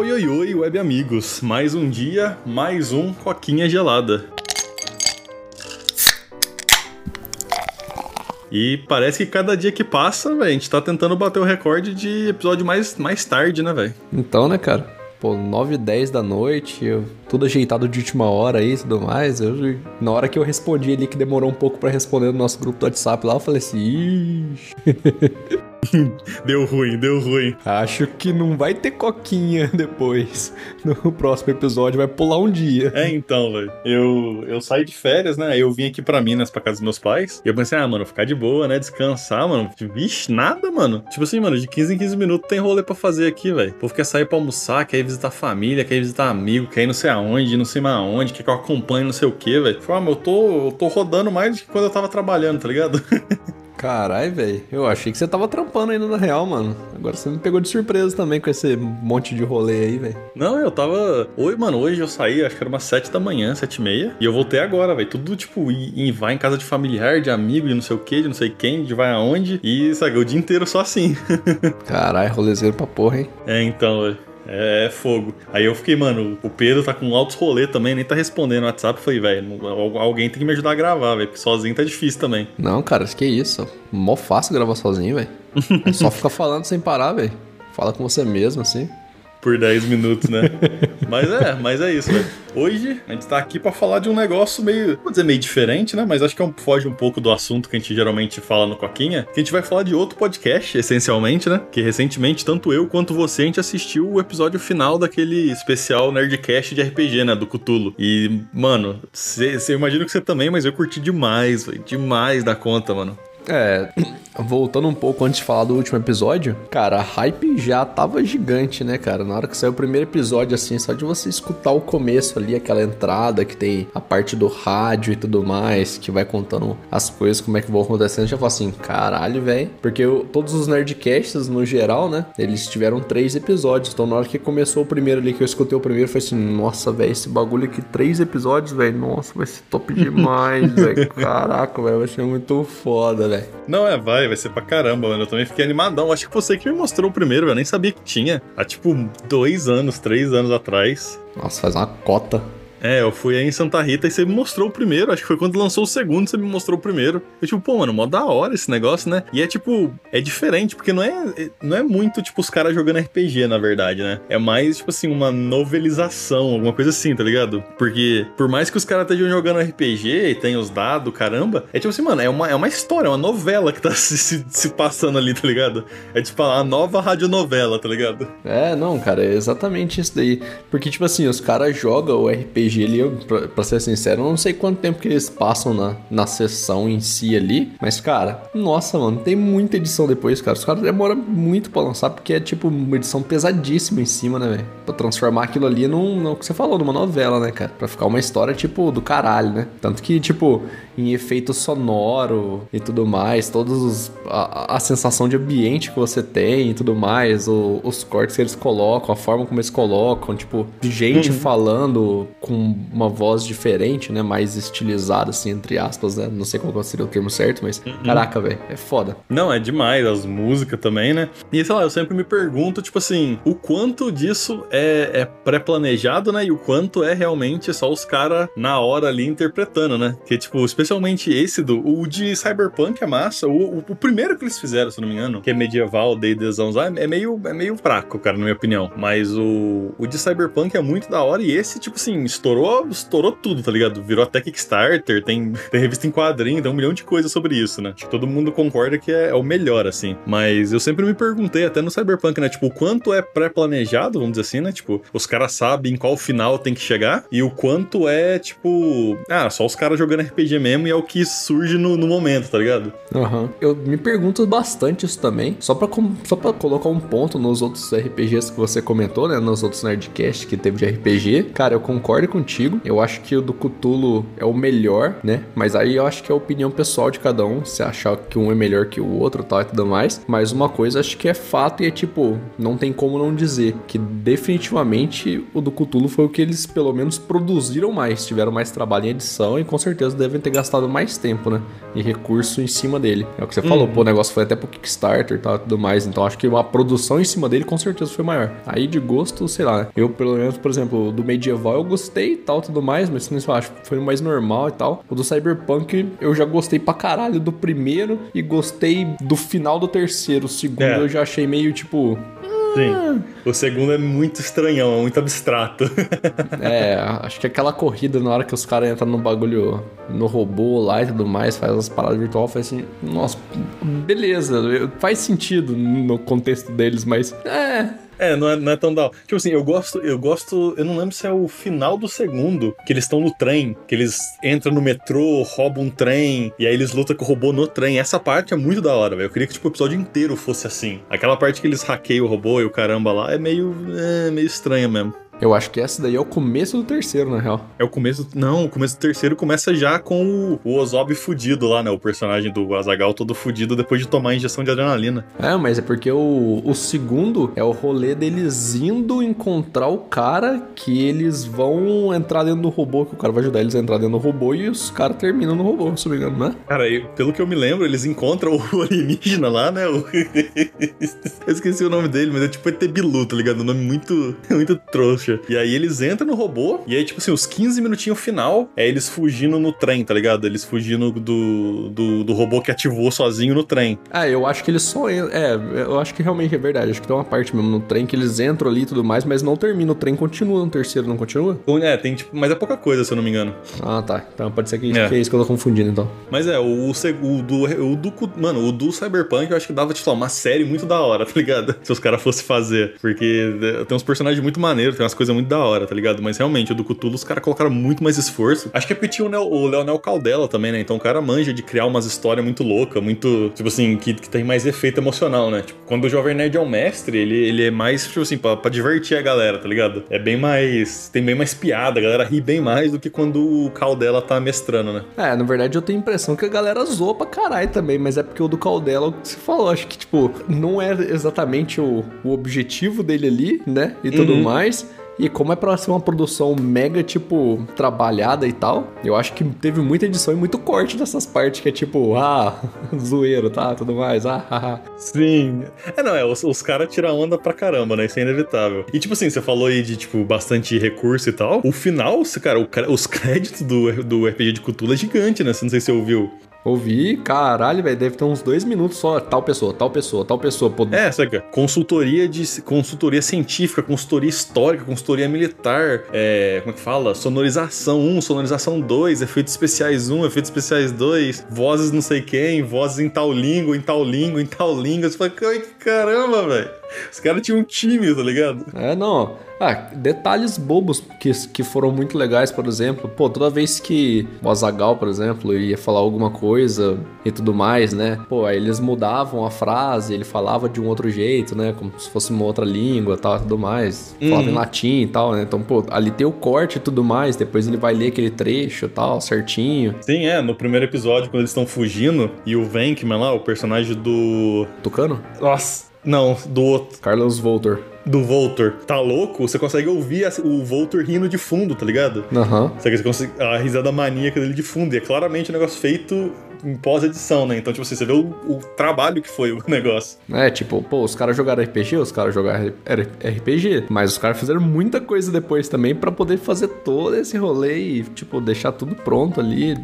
Oi, oi, oi, web amigos. Mais um dia, mais um coquinha gelada. E parece que cada dia que passa, velho, a gente tá tentando bater o recorde de episódio mais, mais tarde, né, velho? Então, né, cara? Pô, 9 e 10 da noite, eu, tudo ajeitado de última hora aí e tudo mais. Eu, na hora que eu respondi ali, que demorou um pouco para responder no nosso grupo do WhatsApp lá, eu falei assim, Ixi. deu ruim, deu ruim. Acho que não vai ter coquinha depois. No próximo episódio vai pular um dia. É, então, velho. Eu, eu saí de férias, né? Eu vim aqui pra Minas, pra casa dos meus pais. E eu pensei, ah, mano, ficar de boa, né? Descansar, mano. Vixe, nada, mano. Tipo assim, mano, de 15 em 15 minutos tem rolê pra fazer aqui, velho. O povo quer sair pra almoçar, quer ir visitar família, quer ir visitar amigo, quer ir não sei aonde, não sei mais aonde, quer que eu acompanhe não sei o que, velho. Falei, ah, mas eu tô, eu tô rodando mais do que quando eu tava trabalhando, tá ligado? Caralho, velho. Eu achei que você tava trampando ainda na real, mano. Agora você me pegou de surpresa também com esse monte de rolê aí, velho. Não, eu tava. Oi, mano, hoje eu saí, acho que era umas 7 da manhã, 7 e meia. E eu voltei agora, velho. Tudo tipo, e vai em casa de familiar, de amigo, de não sei o que, de não sei quem, de vai aonde. E, sabe, o dia inteiro só assim. Caralho, rolezeiro pra porra, hein? É, então, velho. É, fogo. Aí eu fiquei, mano, o Pedro tá com altos rolê também, nem tá respondendo no WhatsApp. Falei, velho, alguém tem que me ajudar a gravar, velho, porque sozinho tá difícil também. Não, cara, que isso. Mó fácil gravar sozinho, velho. É só ficar falando sem parar, velho. Fala com você mesmo, assim por 10 minutos, né? mas é, mas é isso, velho. Hoje a gente tá aqui para falar de um negócio meio, vou dizer meio diferente, né? Mas acho que é um, foge um pouco do assunto que a gente geralmente fala no Coquinha. Que a gente vai falar de outro podcast, essencialmente, né? Que recentemente, tanto eu quanto você, a gente assistiu o episódio final daquele especial Nerdcast de RPG, né? Do Cutulo. E, mano, você imagina que você também, mas eu curti demais, velho. Demais da conta, mano. É, voltando um pouco antes de falar do último episódio, cara, a hype já tava gigante, né, cara? Na hora que saiu o primeiro episódio, assim, só de você escutar o começo ali, aquela entrada que tem a parte do rádio e tudo mais, que vai contando as coisas, como é que vão acontecendo, já falo assim, caralho, velho. Porque eu, todos os Nerdcasts, no geral, né, eles tiveram três episódios. Então, na hora que começou o primeiro ali, que eu escutei o primeiro, foi assim, nossa, velho, esse bagulho aqui, três episódios, velho, nossa, vai ser top demais, velho. Caraca, velho, vai ser muito foda, velho. Não, é, vai, vai ser pra caramba, mano. Eu também fiquei animadão. Acho que você que me mostrou o primeiro, eu nem sabia que tinha. Há tipo dois anos, três anos atrás. Nossa, faz uma cota. É, eu fui aí em Santa Rita e você me mostrou o primeiro. Acho que foi quando lançou o segundo, você me mostrou o primeiro. Eu, tipo, pô, mano, mó da hora esse negócio, né? E é tipo, é diferente, porque não é, não é muito, tipo, os caras jogando RPG, na verdade, né? É mais, tipo assim, uma novelização, alguma coisa assim, tá ligado? Porque, por mais que os caras estejam jogando RPG e tenham os dados, caramba, é tipo assim, mano, é uma, é uma história, é uma novela que tá se, se, se passando ali, tá ligado? É tipo a nova radionovela, tá ligado? É, não, cara, é exatamente isso daí. Porque, tipo assim, os caras jogam o RPG RPG ali, eu, pra, pra, ser sincero, eu não sei quanto tempo que eles passam na, na sessão em si ali. Mas, cara, nossa, mano, tem muita edição depois, cara. Os caras demoram muito pra lançar, porque é tipo uma edição pesadíssima em cima, né, velho? Pra transformar aquilo ali num, no que você falou, numa novela, né, cara? Pra ficar uma história, tipo, do caralho, né? Tanto que, tipo, em efeito sonoro e tudo mais, todos a, a, sensação de ambiente que você tem e tudo mais, o, os cortes que eles colocam, a forma como eles colocam, tipo, gente uhum. falando com uma voz diferente, né? Mais estilizada, assim, entre aspas, né? Não sei qual seria o termo certo, mas uhum. caraca, velho, é foda. Não, é demais, as músicas também, né? E sei lá, eu sempre me pergunto, tipo assim, o quanto disso é, é pré-planejado, né? E o quanto é realmente só os caras na hora ali interpretando, né? Que, tipo, especialmente esse do. O de Cyberpunk é massa. O, o, o primeiro que eles fizeram, se não me engano, que é medieval, D&Dzão, é meio, é meio fraco, cara, na minha opinião. Mas o, o de Cyberpunk é muito da hora. E esse, tipo assim, estourou, estourou tudo, tá ligado? Virou até Kickstarter, tem, tem revista em quadrinho, tem um milhão de coisas sobre isso, né? Acho que todo mundo concorda que é, é o melhor, assim. Mas eu sempre me perguntei, até no Cyberpunk, né? Tipo, o quanto é pré-planejado, vamos dizer assim, né? Tipo, os caras sabem qual final tem que chegar e o quanto é, tipo, ah, só os caras jogando RPG mesmo e é o que surge no, no momento, tá ligado? Aham. Uhum. Eu me pergunto bastante isso também, só pra, só pra colocar um ponto nos outros RPGs que você comentou, né? Nos outros Nerdcast que teve de RPG. Cara, eu concordo contigo. Eu acho que o do Cthulhu é o melhor, né? Mas aí eu acho que é a opinião pessoal de cada um. Se achar que um é melhor que o outro tal e tudo mais. Mas uma coisa acho que é fato e é tipo, não tem como não dizer que definitivamente o do Cthulhu foi o que eles pelo menos produziram mais. Tiveram mais trabalho em edição e com certeza devem ter gastado mais tempo, né? E recurso em cima dele. É o que você falou, Uhum. pô, o negócio foi até pro Kickstarter e tal, tudo mais. Então acho que a produção em cima dele com certeza foi maior. Aí de gosto, sei lá. Eu, pelo menos, por exemplo, do medieval eu gostei e tal, tudo mais, mas assim, eu acho que foi o mais normal e tal. O do Cyberpunk eu já gostei pra caralho do primeiro e gostei do final do terceiro. O segundo É. eu já achei meio tipo. Sim. O segundo é muito estranhão, é muito abstrato. É, acho que aquela corrida na hora que os caras entram no bagulho, no robô lá e tudo mais, faz as paradas virtual, faz assim, nossa, beleza, faz sentido no contexto deles, mas é. É, não é, não é tão da. Tipo assim, eu gosto, eu gosto. Eu não lembro se é o final do segundo, que eles estão no trem, que eles entram no metrô, roubam um trem, e aí eles lutam com o robô no trem. Essa parte é muito da hora, velho. Eu queria que tipo, o episódio inteiro fosse assim. Aquela parte que eles hackeiam o robô e o caramba lá é meio. É meio estranha mesmo. Eu acho que essa daí é o começo do terceiro, na real. É o começo. Não, o começo do terceiro começa já com o, o Ozob fudido lá, né? O personagem do Azagal todo fudido depois de tomar a injeção de adrenalina. É, mas é porque o, o segundo é o rolê deles indo encontrar o cara que eles vão entrar dentro do robô, que o cara vai ajudar eles a entrar dentro do robô e os caras terminam no robô, se não me engano, né? Cara, eu- pelo que eu me lembro, eles encontram o alienígena lá, né? O- eu esqueci o nome dele, mas é tipo ET Bilu, tá ligado? Um nome muito, muito trouxa. E aí eles entram no robô, e aí, tipo assim, os 15 minutinhos final é eles fugindo no trem, tá ligado? Eles fugindo do, do, do robô que ativou sozinho no trem. Ah, eu acho que eles só entram. É, eu acho que realmente é verdade. Acho que tem uma parte mesmo no trem que eles entram ali e tudo mais, mas não termina. O trem continua no terceiro, não continua? É, tem tipo, mas é pouca coisa, se eu não me engano. Ah, tá. Então pode ser que, É. que é isso que eu tô confundindo, então. Mas é, o, o do, o do. Mano, o do Cyberpunk eu acho que dava, tipo, uma série muito da hora, tá ligado? Se os caras fossem fazer. Porque é, tem uns personagens muito maneiros, tem umas coisas muito da hora, tá ligado? Mas realmente, o do Cthulhu, os caras colocaram muito mais esforço. Acho que é porque tinha o, Neo- o Leonel Caldela também, né? Então o cara manja de criar umas histórias muito loucas, muito, tipo assim, que, que tem mais efeito emocional, né? Tipo, quando o Jovem Nerd é um mestre, ele, ele é mais, tipo assim, pra, pra divertir a galera, tá ligado? É bem mais. Tem bem mais piada, a galera ri bem mais do que quando o Caldela tá mestrando, né? É, na verdade eu tenho a impressão que a galera zoa pra caralho também, mas é porque o do Caldela, o que você falou, acho que, tipo, não é exatamente o, o objetivo dele ali, né? E tudo Uhum. mais. E como é pra ser uma produção mega, tipo, trabalhada e tal, eu acho que teve muita edição e muito corte dessas partes que é tipo, ah, zoeiro, tá? Tudo mais, ah, haha. Sim. É, não, é, os, os caras tiram onda pra caramba, né? Isso é inevitável. E, tipo assim, você falou aí de, tipo, bastante recurso e tal. O final, cara, o os créditos do, do RPG de Cthulhu é gigante, né? Você não sei se você ouviu. Ouvi, caralho, velho, deve ter uns dois minutos só, tal pessoa, tal pessoa, tal pessoa, pô. É, saca? Consultoria de consultoria científica, consultoria histórica, consultoria militar, é, como é que fala? Sonorização 1, sonorização 2, efeitos especiais 1, efeitos especiais 2, vozes não sei quem, vozes em tal língua, em tal língua, em tal língua. Você fala, "Ai, caramba, velho. Os caras tinham um time, tá ligado? É, não. Ah, detalhes bobos que, que foram muito legais, por exemplo. Pô, toda vez que o Azagal, por exemplo, ia falar alguma coisa e tudo mais, né? Pô, aí eles mudavam a frase, ele falava de um outro jeito, né? Como se fosse uma outra língua tal, tudo mais. Falava Uhum. em latim e tal, né? Então, pô, ali tem o corte e tudo mais. Depois ele vai ler aquele trecho e tal, certinho. Sim, é, no primeiro episódio, quando eles estão fugindo, e o Venkman lá, o personagem do. Tucano? Nossa, não, do outro. Carlos Voltor. Do Voltor, tá louco? Você consegue ouvir o Voltor rindo de fundo, tá ligado? Aham. Sabe, Você consegue, a risada maníaca dele de fundo. E é claramente um negócio feito em pós-edição, né? Então, tipo assim, você vê o, o trabalho que foi o negócio. É, tipo, pô, os caras jogaram RPG, os caras jogaram RPG, mas os caras fizeram muita coisa depois também pra poder fazer todo esse rolê e, tipo, deixar tudo pronto ali,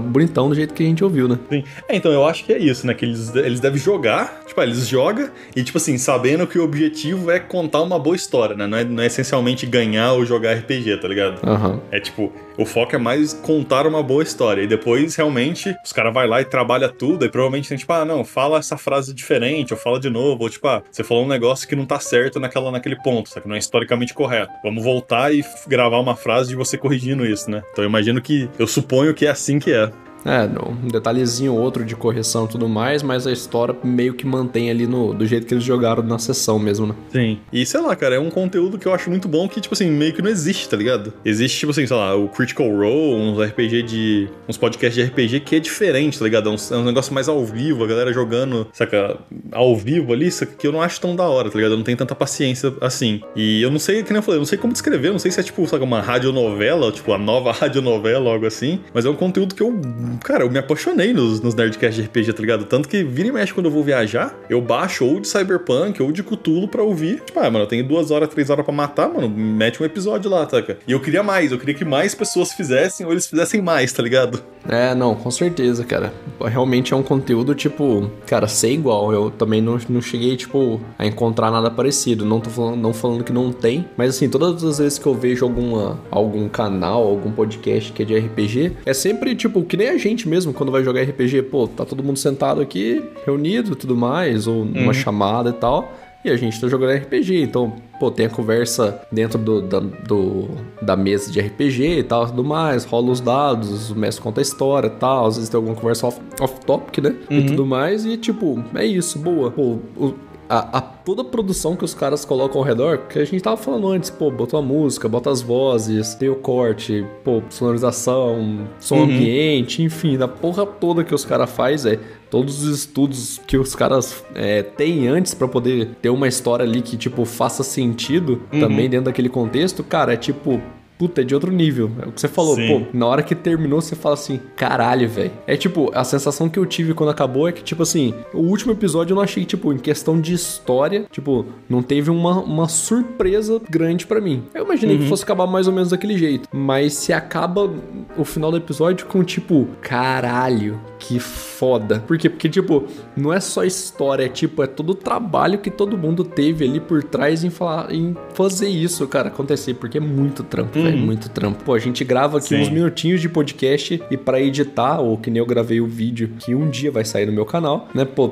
bonitão do jeito que a gente ouviu, né? Sim. É, então eu acho que é isso, né? Que eles, eles devem jogar, tipo, ah, eles jogam e, tipo assim, sabendo que o objetivo é contar uma boa história, né? Não é, não é essencialmente ganhar ou jogar RPG, tá ligado? Aham. É tipo, o foco é mais contar uma boa história. E depois, realmente, os caras vai lá e trabalha tudo. E provavelmente tem, tipo, ah, não, fala essa frase diferente, ou fala de novo. Ou tipo, ah, você falou um negócio que não tá certo naquela, naquele ponto, só que não é historicamente correto. Vamos voltar e gravar uma frase de você corrigindo isso, né? Então eu imagino que. Eu suponho que é assim que é. É, um detalhezinho outro de correção e tudo mais, mas a história meio que mantém ali no, do jeito que eles jogaram na sessão mesmo, né? Sim. E sei lá, cara, é um conteúdo que eu acho muito bom que, tipo assim, meio que não existe, tá ligado? Existe, tipo assim, sei lá, o Critical Role, uns RPG de. uns podcasts de RPG que é diferente, tá ligado? É um, é um negócio mais ao vivo, a galera jogando, saca, ao vivo ali, saca, que eu não acho tão da hora, tá ligado? Eu não tenho tanta paciência assim. E eu não sei, que nem eu falei, eu não sei como descrever, não sei se é tipo, saca, uma radionovela, tipo, a nova radionovela, algo assim. Mas é um conteúdo que eu, cara, eu me apaixonei nos, nos Nerdcasts de RPG, tá ligado? Tanto que vira e mexe quando eu vou viajar, eu baixo ou de Cyberpunk ou de Cthulhu pra ouvir. Tipo, ah, mano, eu tenho duas horas, três horas pra matar, mano, mete um episódio lá, tá? E eu queria mais, eu queria que mais pessoas fizessem ou eles fizessem mais, tá ligado? É, não, com certeza, cara. Realmente é um conteúdo, tipo, cara, ser igual. Eu também não, não cheguei, tipo, a encontrar nada parecido. Não tô falando, não falando que não tem, mas assim, todas as vezes que eu vejo alguma, algum canal, algum podcast que é de RPG, é sempre, tipo, que nem a gente mesmo, quando vai jogar RPG, pô, tá todo mundo sentado aqui, reunido e tudo mais, ou numa uhum. chamada e tal. E a gente tá jogando RPG, então, pô, tem a conversa dentro do, da, do, da mesa de RPG e tal, tudo mais, rola os dados, o mestre conta a história e tal, às vezes tem alguma conversa off-topic, off né? Uhum. E tudo mais, e tipo, é isso, boa. Pô, o, a, a, toda a produção que os caras colocam ao redor, que a gente tava falando antes, pô, botou a música, bota as vozes, tem o corte, pô, sonorização, som uhum. ambiente, enfim, da porra toda que os caras faz é todos os estudos que os caras é, têm antes para poder ter uma história ali que, tipo, faça sentido uhum. também dentro daquele contexto, cara, é tipo, puta, é de outro nível. É o que você falou, Sim. pô, na hora que terminou, você fala assim, caralho, velho. É tipo, a sensação que eu tive quando acabou é que, tipo assim, o último episódio eu não achei, tipo, em questão de história, tipo, não teve uma, uma surpresa grande para mim. Eu imaginei uhum. que fosse acabar mais ou menos daquele jeito. Mas se acaba o final do episódio com, tipo, caralho, que foda. Por quê? Porque, tipo, não é só história, é tipo, é todo o trabalho que todo mundo teve ali por trás em, falar, em fazer isso, cara, acontecer. Porque é muito trampo, uhum. velho, muito trampo. Pô, a gente grava aqui Sim. uns minutinhos de podcast e para editar, ou que nem eu gravei o vídeo que um dia vai sair no meu canal, né? Pô,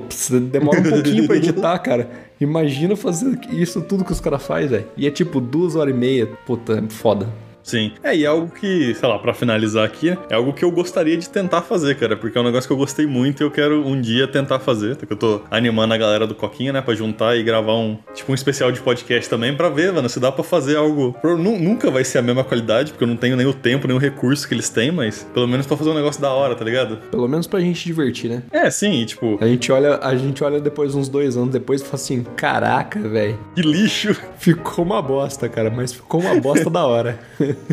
demora um pouquinho pra editar, cara. Imagina fazer isso tudo que os caras fazem, velho. E é tipo duas horas e meia. Puta, é foda. Sim. É, e é algo que, sei lá, para finalizar aqui, é algo que eu gostaria de tentar fazer, cara, porque é um negócio que eu gostei muito e eu quero um dia tentar fazer. Que eu tô animando a galera do Coquinha, né, pra juntar e gravar um, tipo, um especial de podcast também pra ver, mano, se dá pra fazer algo. Nunca vai ser a mesma qualidade, porque eu não tenho nem o tempo, nem o recurso que eles têm, mas pelo menos pra fazer um negócio da hora, tá ligado? Pelo menos pra gente divertir, né? É, sim, tipo. A gente olha, a gente olha depois, uns dois anos depois, e fala assim: caraca, velho. Que lixo. Ficou uma bosta, cara, mas ficou uma bosta da hora.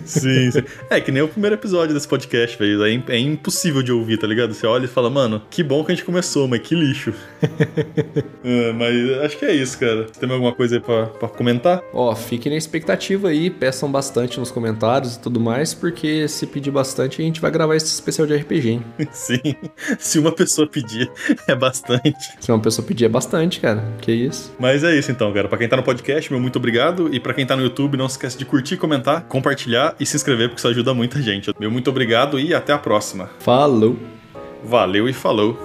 Sim, sim. É, que nem o primeiro episódio desse podcast, velho. É, é, impossível de ouvir, tá ligado? Você olha e fala, mano, que bom que a gente começou, mas que lixo. é, mas acho que é isso, cara. Você tem alguma coisa aí pra, pra comentar? Ó, fiquem na expectativa aí, peçam bastante nos comentários e tudo mais, porque se pedir bastante, a gente vai gravar esse especial de RPG, hein? sim. Se uma pessoa pedir, é bastante. Se uma pessoa pedir, é bastante, cara. Que isso. Mas é isso então, cara. Pra quem tá no podcast, meu muito obrigado. E pra quem tá no YouTube, não se esquece de curtir, comentar, compartilhar e se inscrever, porque isso ajuda muita gente. Meu muito obrigado e até a próxima. Falou. Valeu e falou.